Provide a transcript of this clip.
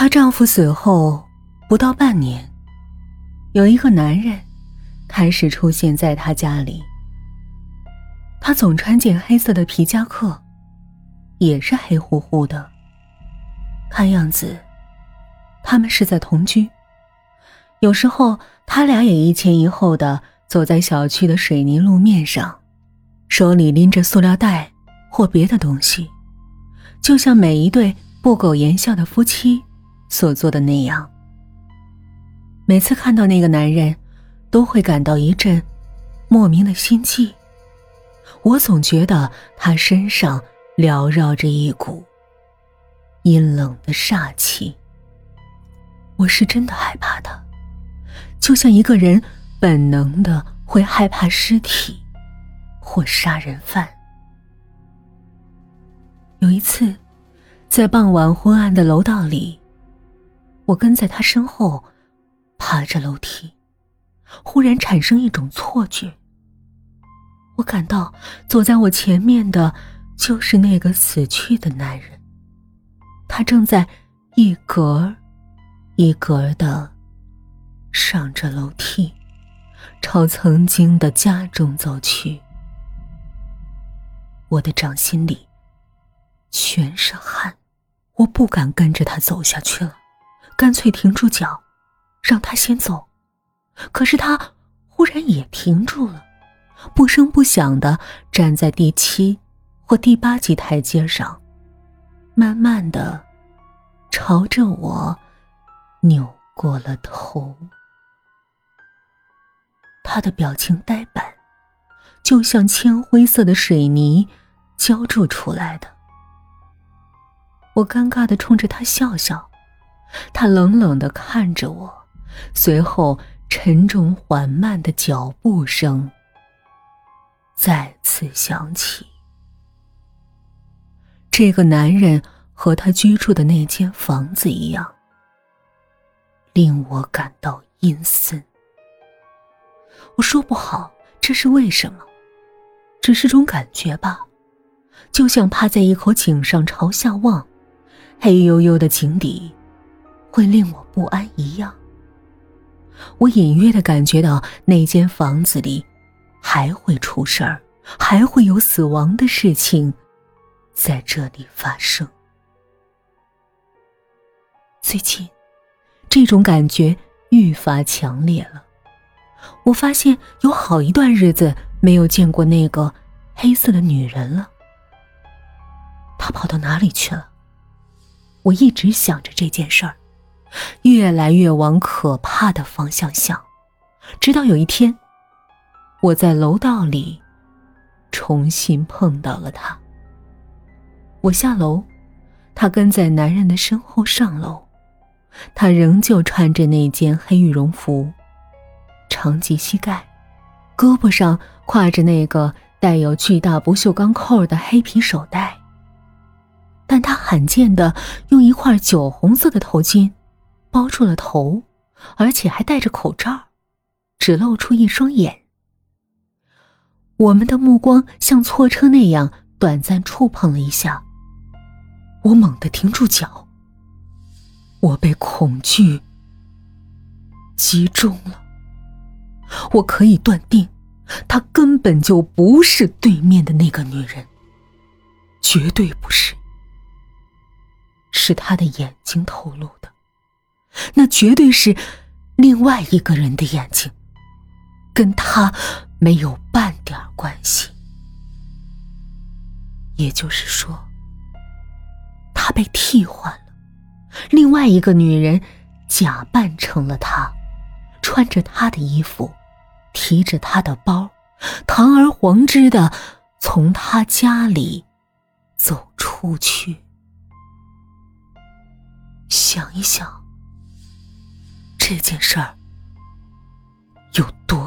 她丈夫死后不到半年，有一个男人开始出现在她家里。他总穿件黑色的皮夹克，也是黑乎乎的。看样子，他们是在同居。有时候，他俩也一前一后的走在小区的水泥路面上，手里拎着塑料袋或别的东西，就像每一对不苟言笑的夫妻所做的那样。每次看到那个男人，都会感到一阵莫名的心悸。我总觉得他身上缭绕着一股阴冷的煞气。我是真的害怕他，就像一个人本能的会害怕尸体或杀人犯。有一次，在傍晚昏暗的楼道里，我跟在他身后，爬着楼梯，忽然产生一种错觉。我感到走在我前面的，就是那个死去的男人。他正在一格一格的上着楼梯，朝曾经的家中走去。我的掌心里全是汗，我不敢跟着他走下去了，干脆停住脚，让他先走。可是他忽然也停住了。不声不响的站在第七或第八级台阶上，慢慢的朝着我扭过了头。他的表情呆板，就像铅灰色的水泥浇筑出来的。我尴尬的冲着他笑笑，他冷冷的看着我，随后沉重缓慢的脚步声。再次响起，这个男人和他居住的那间房子一样，令我感到阴森。我说不好这是为什么，只是种感觉吧，就像趴在一口井上朝下望，黑黝黝的井底会令我不安一样。我隐约的感觉到那间房子里。还会出事儿，还会有死亡的事情在这里发生。最近，这种感觉愈发强烈了。我发现有好一段日子没有见过那个黑色的女人了。她跑到哪里去了？我一直想着这件事儿，越来越往可怕的方向想，直到有一天。我在楼道里重新碰到了他。我下楼，他跟在男人的身后上楼。他仍旧穿着那件黑羽绒服，长及膝盖，胳膊上挎着那个带有巨大不锈钢扣的黑皮手袋。但他罕见的用一块酒红色的头巾包住了头，而且还戴着口罩，只露出一双眼。我们的目光像错车那样短暂触碰了一下，我猛地停住脚。我被恐惧击中了。我可以断定，她根本就不是对面的那个女人，绝对不是。是她的眼睛透露的，那绝对是另外一个人的眼睛，跟她。没有半点关系，也就是说，他被替换了，另外一个女人假扮成了他，穿着他的衣服，提着他的包，堂而皇之的从他家里走出去。想一想，这件事儿有多。